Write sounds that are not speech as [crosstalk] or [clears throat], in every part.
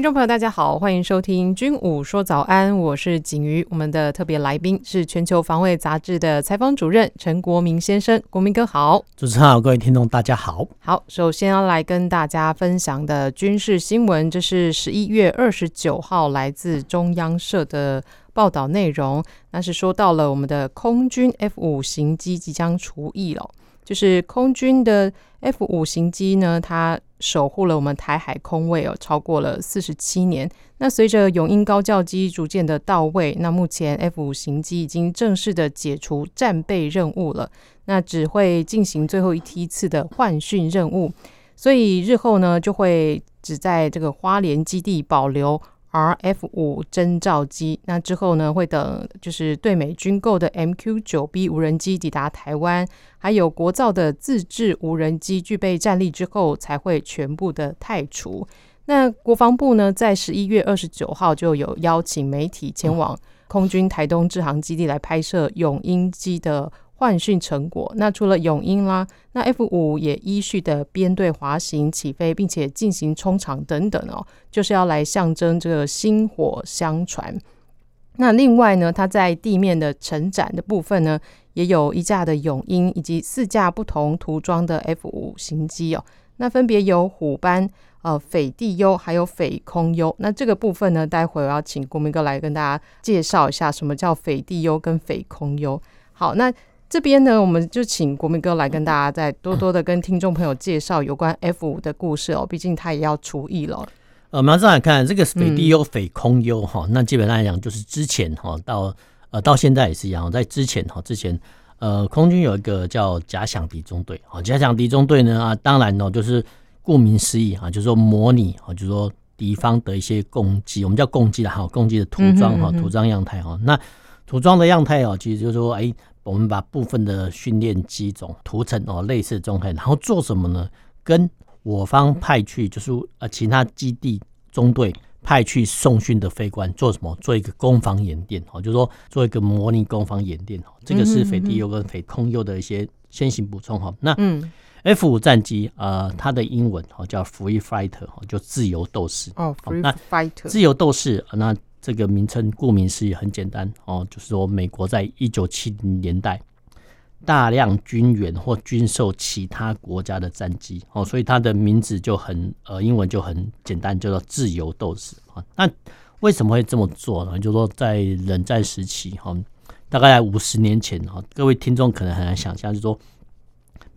听众朋友，大家好，欢迎收听《军武说早安》，我是景瑜。我们的特别来宾是《全球防卫杂志》的采访主任陈国民先生，国民哥好。主持人好，各位听众大家好。好，首先要来跟大家分享的军事新闻，这是十一月二十九号来自中央社的报道内容，那是说到了我们的空军 F 五型机即将除役了。就是空军的 F 五型机呢，它守护了我们台海空位哦，超过了四十七年。那随着永鹰高教机逐渐的到位，那目前 F 五型机已经正式的解除战备任务了，那只会进行最后一批次的换训任务，所以日后呢，就会只在这个花莲基地保留。RF 五侦察机，那之后呢，会等就是对美军购的 MQ 九 B 无人机抵达台湾，还有国造的自制无人机具备战力之后，才会全部的汰除。那国防部呢，在十一月二十九号就有邀请媒体前往空军台东志航基地来拍摄永鹰机的。换训成果，那除了永鹰啦，那 F 五也依序的编队滑行起飞，并且进行冲场等等哦，就是要来象征这个薪火相传。那另外呢，它在地面的成展的部分呢，也有一架的永鹰以及四架不同涂装的 F 五型机哦，那分别有虎斑、呃斐地优还有斐空优。那这个部分呢，待会我要请国铭哥来跟大家介绍一下什么叫斐地优跟斐空优。好，那。这边呢，我们就请国民哥来跟大家再多多的跟听众朋友介绍有关 F 五的故事哦，毕竟他也要除役了。呃，马上来看这个匪地优、匪空优哈，那基本上来讲就是之前哈到呃到现在也是一样，在之前哈之前呃空军有一个叫假想敌中队啊，假想敌中队呢啊，当然呢就是顾名思义啊，就是说模拟啊，就是说敌方的一些攻击，我们叫攻击的哈，攻击的涂装哈，涂装样态哈，那涂装的样态哦，其实就是说哎。我们把部分的训练机种涂成哦类似这种，然后做什么呢？跟我方派去就是呃其他基地中队派去送训的飞官做什么？做一个攻防演练哦，就是说做一个模拟攻防演练哦。这个是斐地优跟斐空优的一些先行补充哈。那 F 五战机呃它的英文哦叫 Free Fighter 哦，就自由斗士哦。Free Fighter 自由斗士那。这个名称顾名思义很简单哦，就是说美国在一九七零年代大量军援或军售其他国家的战机哦，所以它的名字就很呃英文就很简单，叫做自由斗士啊。那为什么会这么做呢？就是说在冷战时期哈，大概在五十年前哈，各位听众可能很难想象，就是说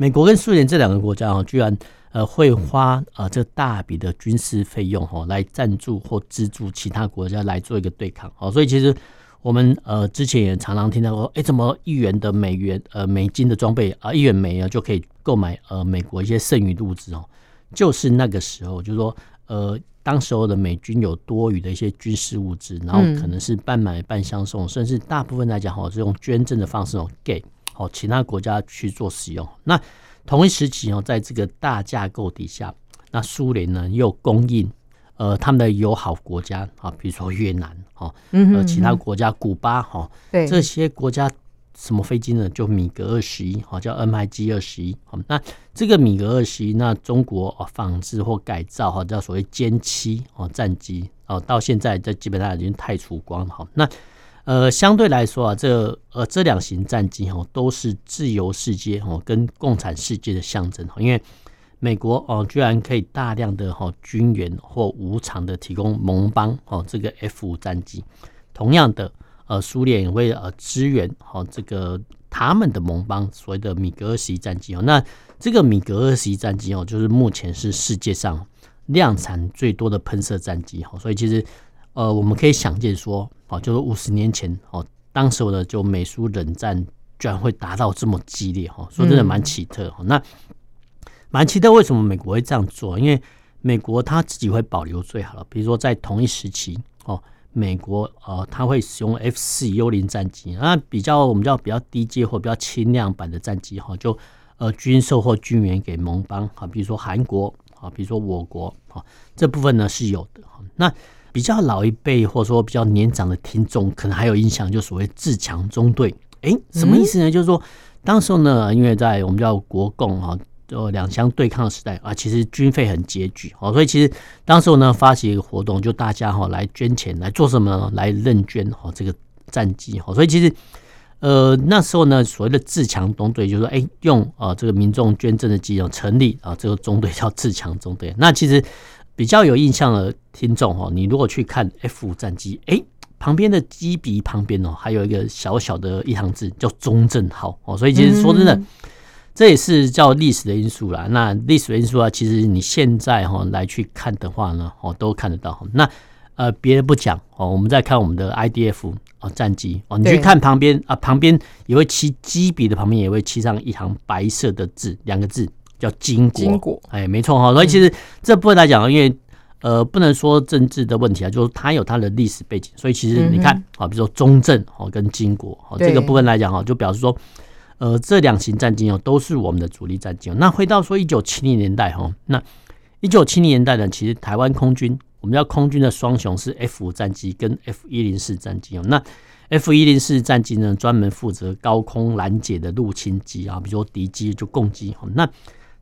美国跟苏联这两个国家啊，居然。呃，会花呃这大笔的军事费用哈，来赞助或资助其他国家来做一个对抗哦，所以其实我们呃之前也常常听到说，哎，怎么一元的美元呃美金的装备啊，一元美啊就可以购买呃美国一些剩余的物资哦，就是那个时候，就是说呃当时候的美军有多余的一些军事物资，然后可能是半买半相送，甚至大部分来讲哈是用捐赠的方式哦给哦其他国家去做使用，那。同一时期哦，在这个大架构底下，那苏联呢又供应呃他们的友好国家啊，比如说越南哈，呃其他国家古巴哈，对这些国家什么飞机呢？就米格二十一哈，叫 MiG 二十一。那这个米格二十一，那中国啊仿制或改造哈，叫所谓歼七哦战机哦，到现在这基本上已经太除光了哈。那呃，相对来说啊，这呃这两型战机哦，都是自由世界哦跟共产世界的象征。因为美国哦，居然可以大量的哈军援或无偿的提供盟邦哦这个 F 五战机。同样的，呃，苏联也会呃支援哦这个他们的盟邦所谓的米格二十一战机哦。那这个米格二十一战机哦，就是目前是世界上量产最多的喷射战机哈。所以其实呃，我们可以想见说。哦，就是五十年前哦，当时的就美苏冷战居然会达到这么激烈哈，说真的蛮奇特哈。那蛮奇特，为什么美国会这样做？因为美国他自己会保留最好的，比如说在同一时期哦，美国呃，他会使用 F 四幽灵战机，那比较我们叫比较低阶或比较轻量版的战机哈，就呃军售或军援给盟邦啊，比如说韩国啊，比如说我国啊，这部分呢是有的。哈那比较老一辈或者说比较年长的听众，可能还有印象，就所谓自强中队，诶，什么意思呢？嗯、就是说，当时候呢，因为在我们叫国共啊。就两相对抗的时代啊，其实军费很拮据哦，所以其实当时候呢，发起一个活动，就大家哈来捐钱来做什么呢？来认捐哈这个战机哈，所以其实呃那时候呢，所谓的自强中队就是说，哎用啊这个民众捐赠的机哦成立啊这个中队叫自强中队。那其实比较有印象的听众哈，你如果去看 F 五战机，哎旁边的机鼻旁边哦还有一个小小的一行字叫中正号哦，所以其实说真的。嗯这也是叫历史的因素啦。那历史的因素啊，其实你现在哈来去看的话呢，哦都看得到。那呃别的不讲哦，我们再看我们的 IDF 哦战机哦，你去看旁边啊，旁边也会漆机鼻的旁边也会漆上一行白色的字，两个字叫金国。哎，没错哈。所以其实这部分来讲，因为呃不能说政治的问题啊，就是它有它的历史背景。所以其实你看啊，比如说中正哦跟金国哦这个部分来讲哈，就表示说。呃，这两型战机哦，都是我们的主力战机哦。那回到说一九七零年代哈，那一九七零年代呢，其实台湾空军，我们叫空军的双雄是 F 五战机跟 F 一零四战机哦。那 F 一零四战机呢，专门负责高空拦截的入侵机啊，比如说敌机就攻击哈。那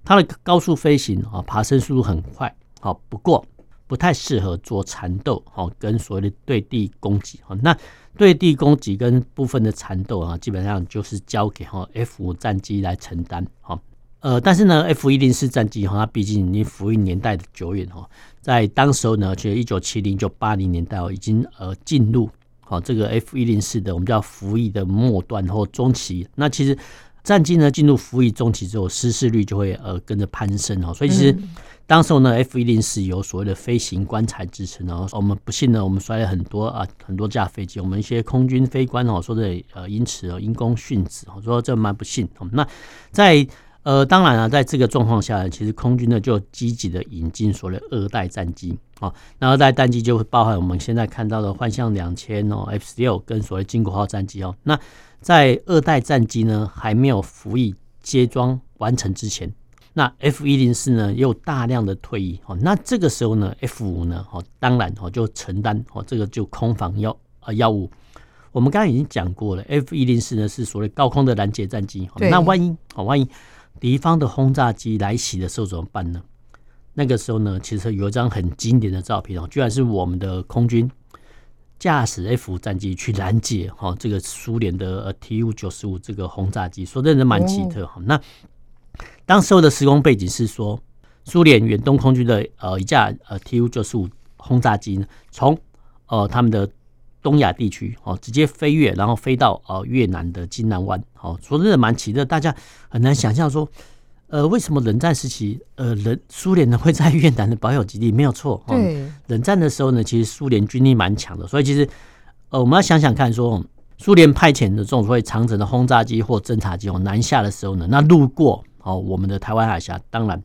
它的高速飞行啊，爬升速度很快，好，不过不太适合做缠斗，好，跟所谓的对地攻击哈。那对地攻击跟部分的缠斗啊，基本上就是交给哈 F 五战机来承担哈。呃，但是呢，F 一零四战机哈，它毕竟已经服役年代的久远哈，在当时候呢，就一九七零、一九八零年代哦，已经呃进入好这个 F 一零四的我们叫服役的末端或中期。那其实战机呢进入服役中期之后，失事率就会呃跟着攀升哦，所以其实。当时候呢，F 一零四有所谓的飞行棺材之称哦。我们不幸呢，我们摔了很多啊，很多架飞机。我们一些空军飞官哦，说的呃，因此哦，因公殉职哦，说这蛮不幸哦。那在呃，当然啊，在这个状况下，其实空军呢就积极的引进所谓的二代战机哦。那二代战机就会包含我们现在看到的幻象两千哦，F 十六跟所谓金国号战机哦。那在二代战机呢还没有服役接装完成之前。那 F 一零四呢，又大量的退役哦。那这个时候呢，F 五呢，哦，当然哦，就承担哦，这个就空防要啊要务。我们刚才已经讲过了，F 一零四呢是所谓高空的拦截战机。那万一哦，万一敌方的轰炸机来袭的时候怎么办呢？那个时候呢，其实有一张很经典的照片哦，居然是我们的空军驾驶 F 战机去拦截哈这个苏联的 Tu 九十五这个轰炸机，说真的蛮奇特哈。那当时候的时空背景是说，苏联远东空军的呃一架呃 Tu 九十五轰炸机呢，从呃他们的东亚地区哦直接飞越，然后飞到呃越南的金南湾。哦，说真的蛮奇特，大家很难想象说，呃为什么冷战时期呃人苏联呢会在越南的保有基地？没有错，对，冷战的时候呢，其实苏联军力蛮强的，所以其实呃我们要想想看说。苏联派遣的这种所谓长程的轰炸机或侦察机哦南下的时候呢，那路过哦我们的台湾海峡，当然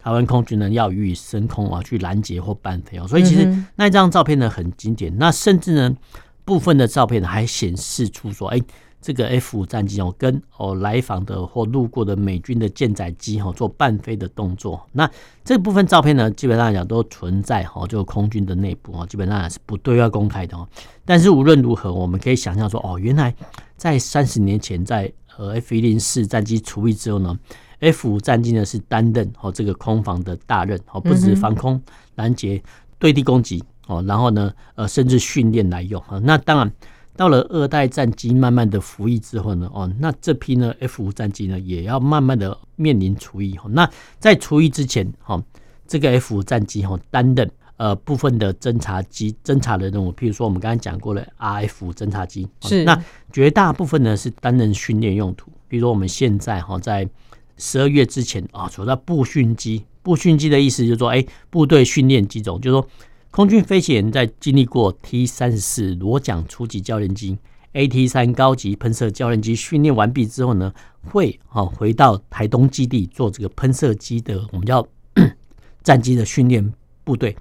台湾空军呢要予以升空啊去拦截或伴飞哦，所以其实那张照片呢很经典，那甚至呢部分的照片还显示出说哎。这个 F 五战机哦，跟哦来访的或路过的美军的舰载机哈做伴飞的动作，那这部分照片呢，基本上来讲都存在哈，就空军的内部哦，基本上是不对外公开的哦。但是无论如何，我们可以想象说，哦，原来在三十年前，在呃 F 一零四战机除役之后呢，F 五战机呢是担任哦这个空防的大任哦，不止防空拦截、对地攻击哦，然后呢呃甚至训练来用啊。那当然。到了二代战机慢慢的服役之后呢，哦，那这批呢 F 五战机呢也要慢慢的面临除役。那在除役之前，哈，这个 F 五战机哈担任呃部分的侦察机侦察的任务，譬如说我们刚才讲过了 RF 侦察机，是那绝大部分呢是担任训练用途。比如说我们现在哈在十二月之前啊，除了步训机，步训机的意思就是说，哎，部队训练机种，就是说。空军飞行员在经历过 T 三十四螺桨初级教练机、AT 三高级喷射教练机训练完毕之后呢，会啊回到台东基地做这个喷射机的我们叫 [clears throat] 战机的训练部队。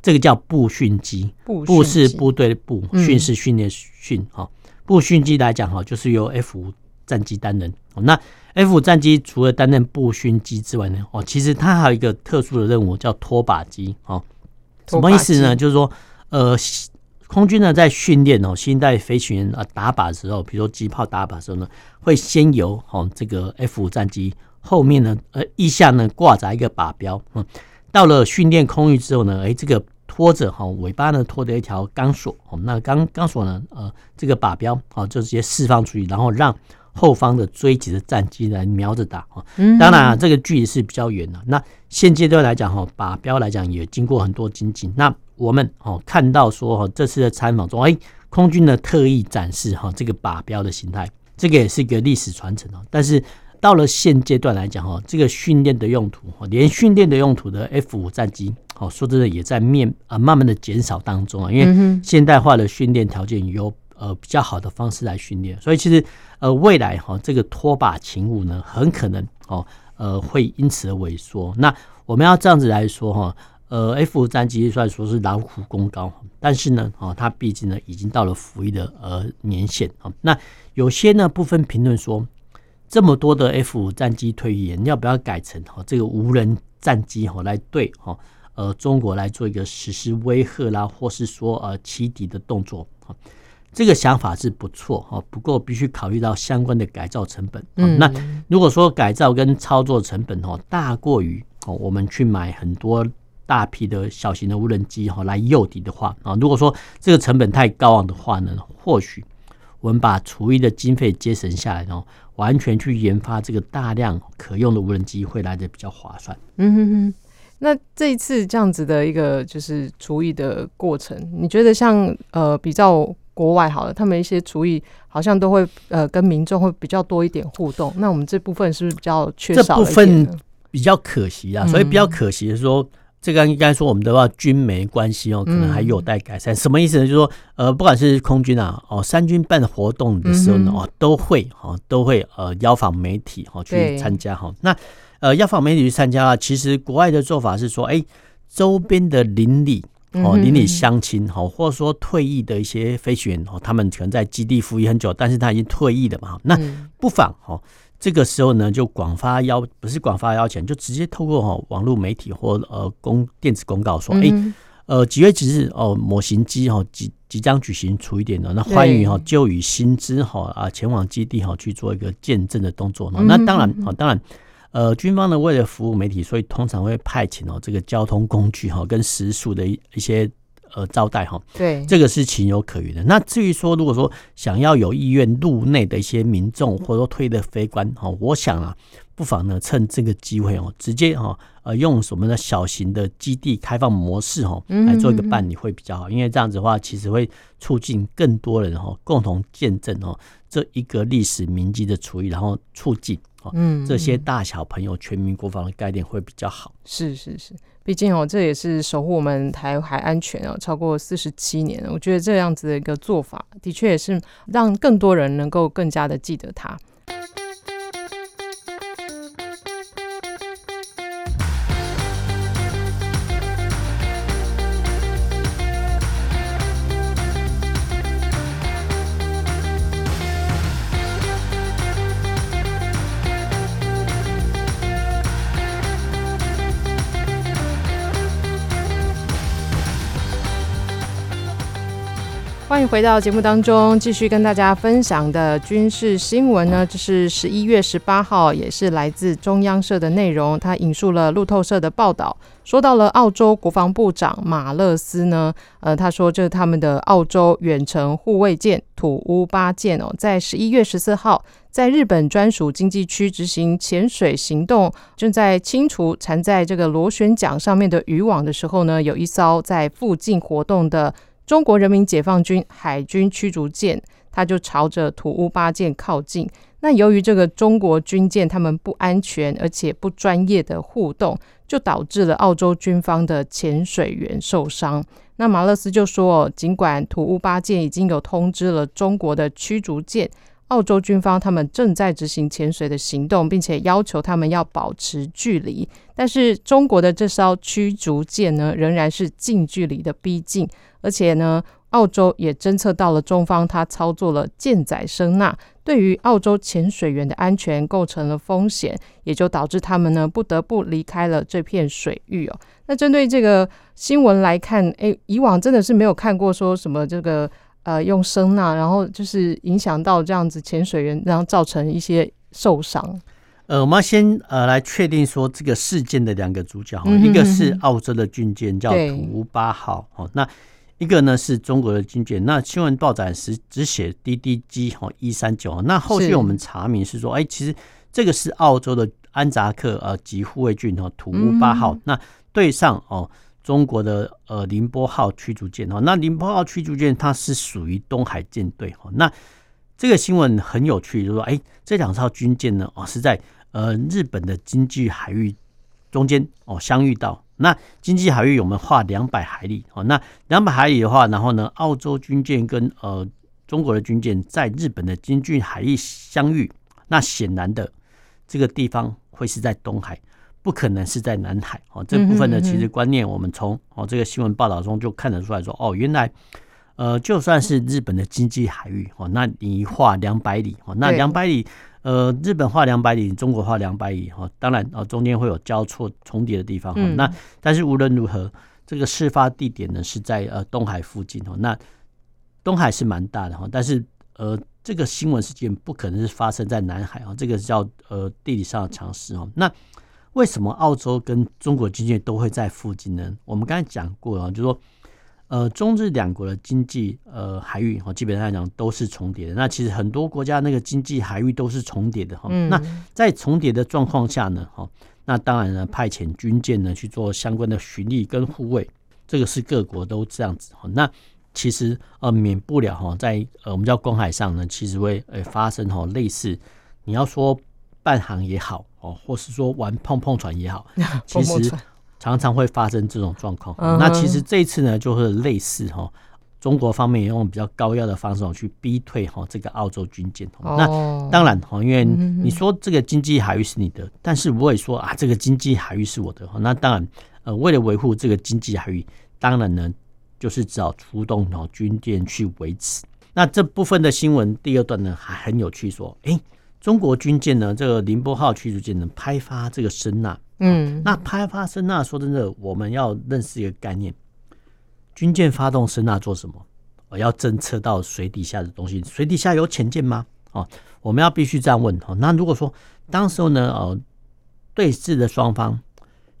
这个叫步训机，步是部队的步，训是训练训哈。步训机来讲哈，就是由 F 五战机担任。那 F 五战机除了担任步训机之外呢，哦，其实它还有一个特殊的任务叫拖把机。哦，什么意思呢？就是说，呃，空军呢在训练哦新一代飞行员啊打靶的时候，比如说机炮打靶的时候呢，会先由哦这个 F 五战机后面呢，呃，翼下呢挂着一个靶标。嗯，到了训练空域之后呢，哎，这个。拖着哈尾巴呢，拖着一条钢索，哦那钢钢索呢，呃，这个靶标啊，就直接释放出去，然后让后方的追击的战机来瞄着打哈。当然啊，这个距离是比较远的。那现阶段来讲哈，靶标来讲也经过很多精进。那我们哦看到说哈，这次的参访中，哎，空军呢特意展示哈这个靶标的形态，这个也是一个历史传承哦。但是到了现阶段来讲哈，这个训练的用途，连训练的用途的 F 五战机。哦，说真的，也在面啊，慢慢的减少当中啊，因为现代化的训练条件有呃比较好的方式来训练，所以其实呃未来哈这个拖把勤务呢，很可能哦呃会因此而萎缩。那我们要这样子来说哈，呃 F 战机虽然说是劳苦功高，但是呢哦它毕竟呢已经到了服役的呃年限啊。那有些呢部分评论说，这么多的 F 五战机退役，你要不要改成哈这个无人战机哈来对哈？呃，中国来做一个实施威吓啦，或是说呃欺敌的动作啊，这个想法是不错哈，不过必须考虑到相关的改造成本。嗯，那如果说改造跟操作成本哦大过于哦我们去买很多大批的小型的无人机哈来诱敌的话啊，如果说这个成本太高昂的话呢，或许我们把除役的经费节省下来哦，完全去研发这个大量可用的无人机会来的比较划算。嗯哼哼。那这一次这样子的一个就是除役的过程，你觉得像呃比较国外好了，他们一些厨艺好像都会呃跟民众会比较多一点互动。那我们这部分是不是比较缺少？这部分比较可惜啊，所以比较可惜的是说，嗯、这个应该说我们的话军媒关系哦，可能还有待改善。嗯、什么意思呢？就是说呃，不管是空军啊，哦，三军办活动的时候呢，哦，都会哦都会呃邀访媒体哦去参加哈。那呃，邀访媒体去参加啊，其实国外的做法是说，哎、欸，周边的邻里哦，邻里乡亲哈，或者说退役的一些飞行员哦，他们可能在基地服役很久，但是他已经退役了嘛，那不妨哈，这个时候呢，就广发邀，不是广发邀请，就直接透过哈网络媒体或呃公电子公告说，哎、欸，呃几月几日哦，模型机哈即即将举行除役典礼，那欢迎哈就以薪资哈啊前往基地哈去做一个见证的动作，那当然啊，当然。呃，军方呢，为了服务媒体，所以通常会派遣哦这个交通工具哈跟食宿的一一些呃招待哈。对，这个是情有可原的。那至于说，如果说想要有意愿入内的一些民众，或者说退役的非官哈，我想啊，不妨呢趁这个机会哦，直接哈呃用什么呢小型的基地开放模式哈来做一个办理会比较好，因为这样子的话，其实会促进更多人哈共同见证哦这一个历史铭记的除役，然后促进。嗯，这些大小朋友全民国防的概念会比较好。是是是，毕竟哦，这也是守护我们台海安全哦，超过四十七年了。我觉得这样子的一个做法，的确也是让更多人能够更加的记得它。回到节目当中，继续跟大家分享的军事新闻呢，这是十一月十八号，也是来自中央社的内容。他引述了路透社的报道，说到了澳洲国防部长马勒斯呢，呃，他说这是他们的澳洲远程护卫舰土屋八舰哦，在十一月十四号在日本专属经济区执行潜水行动，正在清除缠在这个螺旋桨上面的渔网的时候呢，有一艘在附近活动的。中国人民解放军海军驱逐舰，它就朝着土屋八舰靠近。那由于这个中国军舰他们不安全而且不专业的互动，就导致了澳洲军方的潜水员受伤。那马勒斯就说，尽管土屋八舰已经有通知了中国的驱逐舰，澳洲军方他们正在执行潜水的行动，并且要求他们要保持距离。但是中国的这艘驱逐舰呢，仍然是近距离的逼近，而且呢，澳洲也侦测到了中方他操作了舰载声纳，对于澳洲潜水员的安全构成了风险，也就导致他们呢不得不离开了这片水域哦。那针对这个新闻来看，诶，以往真的是没有看过说什么这个呃用声呐，然后就是影响到这样子潜水员，然后造成一些受伤。呃，我们要先呃来确定说这个事件的两个主角，嗯、哼哼一个是澳洲的军舰叫土屋八号哦，那。一个呢是中国的军舰，那新闻报载时只写 DDG 哈一三九，那后续我们查明是说，哎，其实这个是澳洲的安扎克呃级护卫舰哈土屋八号，那对上哦中国的呃宁波号驱逐舰。哈，那宁波号驱逐舰它是属于东海舰队。哈，那这个新闻很有趣，就说，哎，这两艘军舰呢哦是在呃日本的经济海域中间哦相遇到。那经济海域我们画两百海里？哦，那两百海里的话，然后呢，澳洲军舰跟呃中国的军舰在日本的经济海域相遇，那显然的这个地方会是在东海，不可能是在南海哦。这部分呢其实观念，我们从哦这个新闻报道中就看得出来说，哦，原来呃就算是日本的经济海域哦，那你画两百里哦，那两百里。呃，日本画两百里，中国画两百里哦，当然哦，中间会有交错重叠的地方哈。那但是无论如何，这个事发地点呢是在呃东海附近哦。那东海是蛮大的哈，但是呃这个新闻事件不可能是发生在南海啊，这个叫呃地理上的常识哦。那为什么澳洲跟中国军舰都会在附近呢？我们刚才讲过啊，就是说。呃，中日两国的经济呃海域哈，基本上来讲都是重叠的。那其实很多国家那个经济海域都是重叠的哈。嗯、那在重叠的状况下呢，哈，那当然呢，派遣军舰呢去做相关的巡历跟护卫，这个是各国都这样子哈。那其实呃免不了哈，在呃我们叫公海上呢，其实会呃发生哈类似你要说伴航也好哦，或是说玩碰碰船也好，[laughs] 其实。常常会发生这种状况，那其实这一次呢，就是类似哈，中国方面也用比较高压的方式去逼退哈这个澳洲军舰。那当然哈，因为你说这个经济海域是你的，但是我也说啊，这个经济海域是我的。那当然，呃，为了维护这个经济海域，当然呢，就是只好出动哈军舰去维持。那这部分的新闻第二段呢，还很有趣，说，哎，中国军舰呢，这个宁波号驱逐舰呢，拍发这个声呐。嗯，那拍发声呐，说真的，我们要认识一个概念：军舰发动声呐做什么？我要侦测到水底下的东西。水底下有潜舰吗？哦，我们要必须这样问。哦，那如果说当时候呢，呃，对峙的双方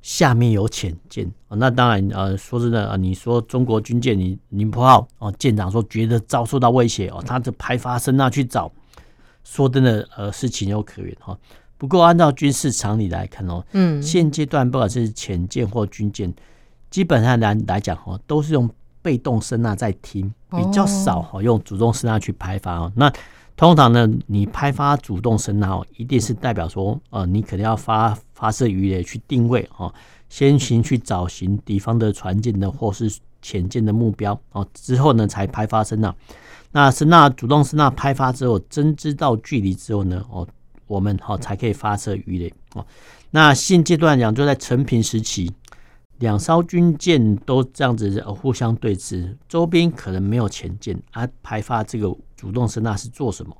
下面有潜舰，那当然，呃，说真的，啊，你说中国军舰，你宁波号哦，舰长说觉得遭受到威胁哦，他就拍发声呐去找，说真的，呃，是情有可原哈。不过，按照军事常理来看哦，嗯，现阶段不管是潜舰或军舰，基本上来来讲哦，都是用被动声呐在听，比较少哈用主动声呐去拍发哦。那通常呢，你拍发主动声呐哦，一定是代表说，呃，你可能要发发射鱼雷去定位哦，先行去找寻敌方的船舰的或是潜舰的目标哦，之后呢才拍发声呐。那声呐主动声呐拍发之后，侦知到距离之后呢，哦。我们好才可以发射鱼雷哦。那现阶段讲，就在成平时期，两艘军舰都这样子互相对峙，周边可能没有潜舰啊，拍发这个主动声呐是做什么？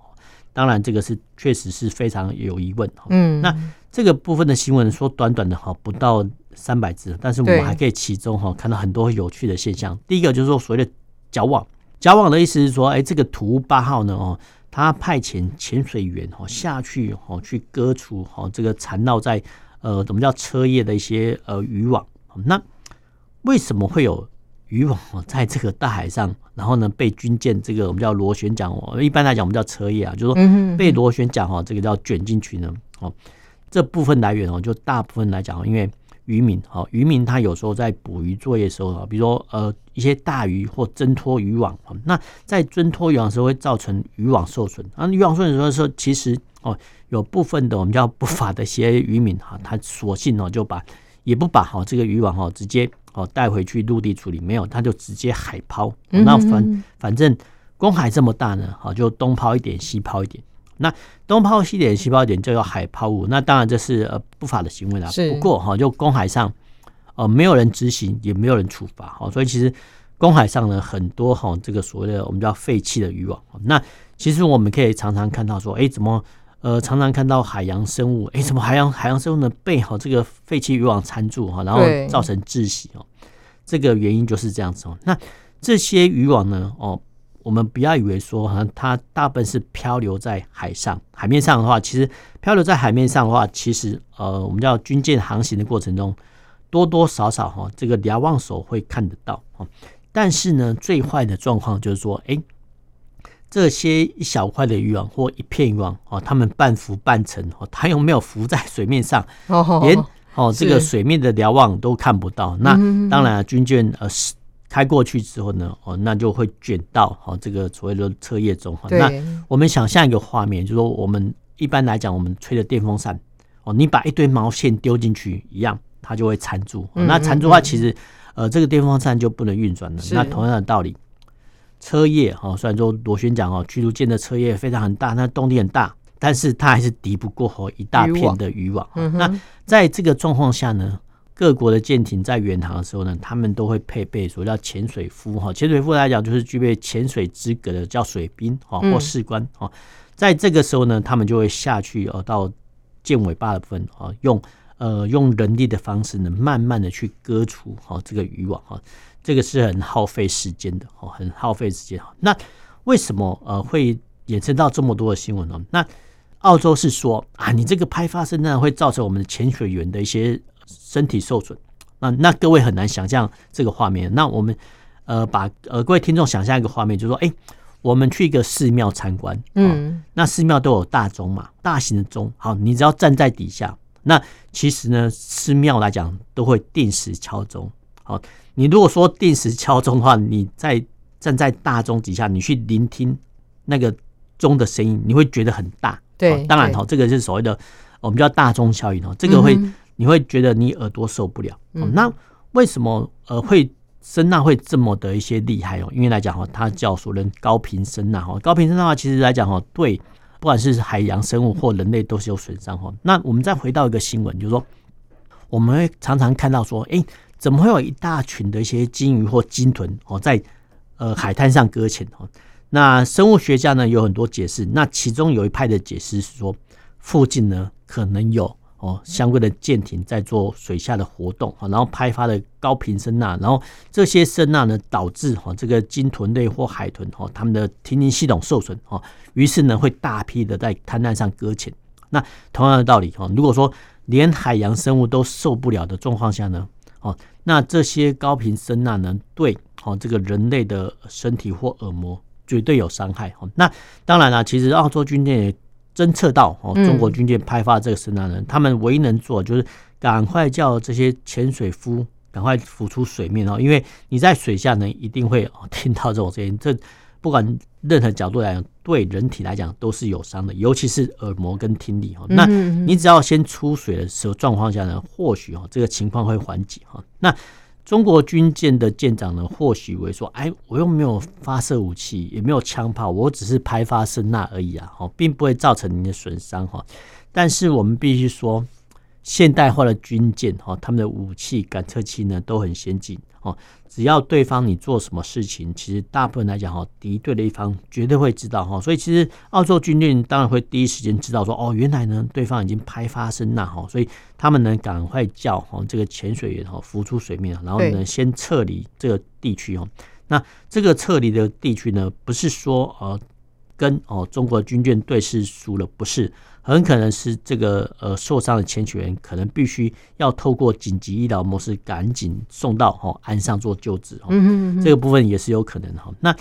当然，这个是确实是非常有疑问。嗯，那这个部分的新闻说短短的哈不到三百字，但是我们还可以其中哈看到很多有趣的现象。第一个就是说所谓的矫网，矫网的意思是说，哎，这个图八号呢哦。他派遣潜水员哦下去哦去割除哦这个缠绕在呃怎么叫车叶的一些呃渔网。那为什么会有渔网哦在这个大海上，然后呢被军舰这个我们叫螺旋桨哦，一般来讲我们叫车叶啊，就是说被螺旋桨哦这个叫卷进去呢哦。这部分来源哦就大部分来讲，因为。渔民，哈，渔民他有时候在捕鱼作业的时候啊，比如说呃一些大鱼或挣脱渔网，那在挣脱渔网的时候会造成渔网受损。啊，渔网受损的时候，其实哦有部分的我们叫不法的一些渔民哈，他索性哦就把也不把好这个渔网哈直接哦带回去陆地处理，没有他就直接海抛。那反反正公海这么大呢，好就东抛一点西抛一点。那东抛西点西抛点就有海抛物，那当然这是呃不法的行为啦。不过哈，就公海上呃没有人执行，也没有人处罚哈，所以其实公海上呢很多哈这个所谓的我们叫废弃的渔网。那其实我们可以常常看到说，哎，怎么呃常常看到海洋生物，哎，怎么海洋海洋生物呢被哈这个废弃渔网缠住哈，然后造成窒息哦。这个原因就是这样子哦。那这些渔网呢哦。我们不要以为说，哈，它大部分是漂流在海上、海面上的话，其实漂流在海面上的话，其实呃，我们叫军舰航行的过程中，多多少少哈，这个瞭望手会看得到。但是呢，最坏的状况就是说，哎，这些一小块的渔网或一片渔网哦，它们半浮半沉哦，它又没有浮在水面上，连哦这个水面的瞭望都看不到。那当然了，军舰呃是。开过去之后呢，哦，那就会卷到哦这个所谓的车叶中哈。那我们想象一个画面，就是说我们一般来讲，我们吹的电风扇哦，你把一堆毛线丢进去一样，它就会缠住。那缠住的话，其实呃这个电风扇就不能运转了。那同样的道理，车叶哈，虽然说螺旋桨哦，驱逐舰的车叶非常很大，那动力很大，但是它还是敌不过哦一大片的渔网。那在这个状况下呢，各国的舰艇在远航的时候呢，他们都会配备所谓叫潜水夫哈。潜水夫来讲，就是具备潜水资格的，叫水兵哈或士官哈。在这个时候呢，他们就会下去哦，到舰尾巴的部分啊，用呃用人力的方式呢，慢慢的去割除哈这个渔网哈。这个是很耗费时间的哦，很耗费时间哈。那为什么呃会衍生到这么多的新闻呢？那澳洲是说啊，你这个拍发生呢，会造成我们的潜水员的一些。身体受损，那那各位很难想象这个画面。那我们呃把呃各位听众想象一个画面，就是说，哎，我们去一个寺庙参观，嗯，那寺庙都有大钟嘛，大型的钟。好，你只要站在底下，那其实呢，寺庙来讲都会定时敲钟。好，你如果说定时敲钟的话，你在站在大钟底下，你去聆听那个钟的声音，你会觉得很大。对，当然哈，这个是所谓的我们叫大钟效应哦，这个会。你会觉得你耳朵受不了，嗯、那为什么呃会声呐会这么的一些厉害哦？因为来讲哈，它叫所谓高频声呐哈，高频声呐的话，其实来讲哈，对不管是海洋生物或人类都是有损伤哈。那我们再回到一个新闻，就是说我们会常常看到说，哎，怎么会有一大群的一些鲸鱼或鲸豚哦在呃海滩上搁浅哦？那生物学家呢有很多解释，那其中有一派的解释是说，附近呢可能有。哦，相关的舰艇在做水下的活动，然后拍发的高频声呐，然后这些声呐呢，导致哈这个鲸豚类或海豚哈，它们的听力系统受损哈，于是呢会大批的在滩岸上搁浅。那同样的道理哈，如果说连海洋生物都受不了的状况下呢，哦，那这些高频声呐呢，对哦这个人类的身体或耳膜绝对有伤害。那当然了，其实澳洲军舰。侦测到哦，中国军舰派发这个声呐呢，嗯、他们唯一能做就是赶快叫这些潜水夫赶快浮出水面哦，因为你在水下呢，一定会听到这种声音。这不管任何角度来讲，对人体来讲都是有伤的，尤其是耳膜跟听力哈。那你只要先出水的时候状况下呢，或许哦这个情况会缓解哈。那中国军舰的舰长呢，或许会说：“哎，我又没有发射武器，也没有枪炮，我只是拍发声呐而已啊，哦，并不会造成你的损伤哈。”但是我们必须说。现代化的军舰哈，他们的武器感测器呢都很先进哦。只要对方你做什么事情，其实大部分来讲哈，敌对的一方绝对会知道哈。所以其实澳洲军队当然会第一时间知道说哦，原来呢对方已经拍发声呐哈，所以他们呢赶快叫哈这个潜水员哈浮出水面，然后呢先撤离这个地区哦。那这个撤离的地区呢，不是说呃跟哦中国军舰对视输了，不是。很可能是这个呃受伤的潜水员，可能必须要透过紧急医疗模式赶紧送到哦岸上做救治哈，这个部分也是有可能哈。那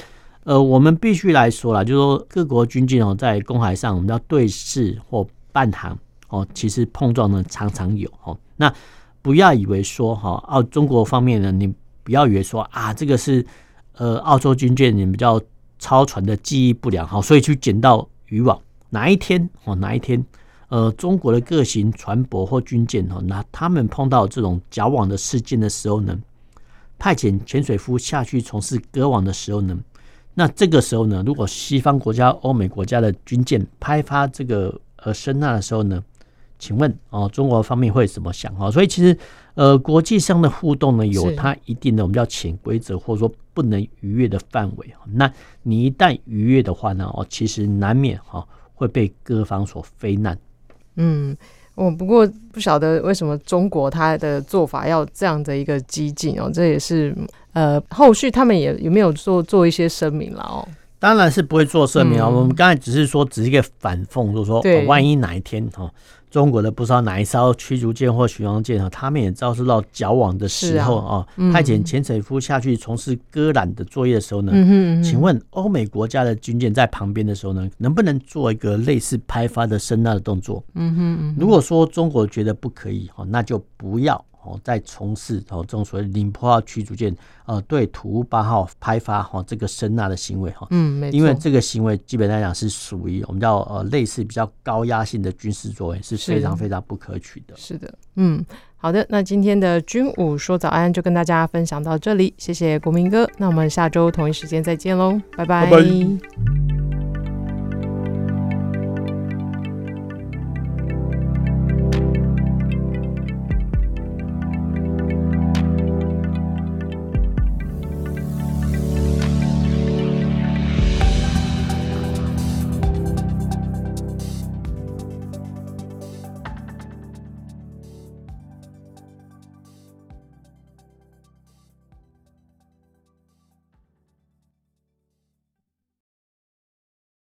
呃我们必须来说啦，就是说各国军舰哦在公海上我们要对视或伴航哦，其实碰撞呢常常有哈。那不要以为说哈澳中国方面呢，你不要以为说啊这个是呃澳洲军舰你比较超船的记忆不良哈，所以去捡到渔网。哪一天哦？哪一天？呃，中国的各型船舶或军舰哦，那他们碰到这种绞网的事件的时候呢，派遣潜水夫下去从事割网的时候呢，那这个时候呢，如果西方国家、欧美国家的军舰拍发这个呃声纳的时候呢，请问哦，中国方面会怎么想？哈，所以其实呃，国际上的互动呢，有它一定的我们叫潜规则，或者说不能逾越的范围。那你一旦逾越的话呢，哦，其实难免哈会被各方所非难。嗯。我不过不晓得为什么中国他的做法要这样的一个激进哦，这也是呃后续他们也有没有做做一些声明了哦？当然是不会做声明啊，嗯、我们刚才只是说只是一个反讽，就是说、哦、万一哪一天哈。中国的不知道哪一艘驱逐舰或巡洋舰啊，他们也遭受到绞网的时候啊，派遣潜水夫下去从事割缆的作业的时候呢，请问欧美国家的军舰在旁边的时候呢，能不能做一个类似拍发的声呐的动作？嗯哼，如果说中国觉得不可以哈，那就不要。哦，在从事哦这种所谓零破号驱逐舰呃对土屋八号拍发哈这个声纳的行为哈，嗯，没错，因为这个行为基本来讲是属于我们叫呃类似比较高压性的军事作为，是非常非常不可取的。是的，嗯，好的，那今天的军武说早安就跟大家分享到这里，谢谢国民哥，那我们下周同一时间再见喽，拜拜。拜拜。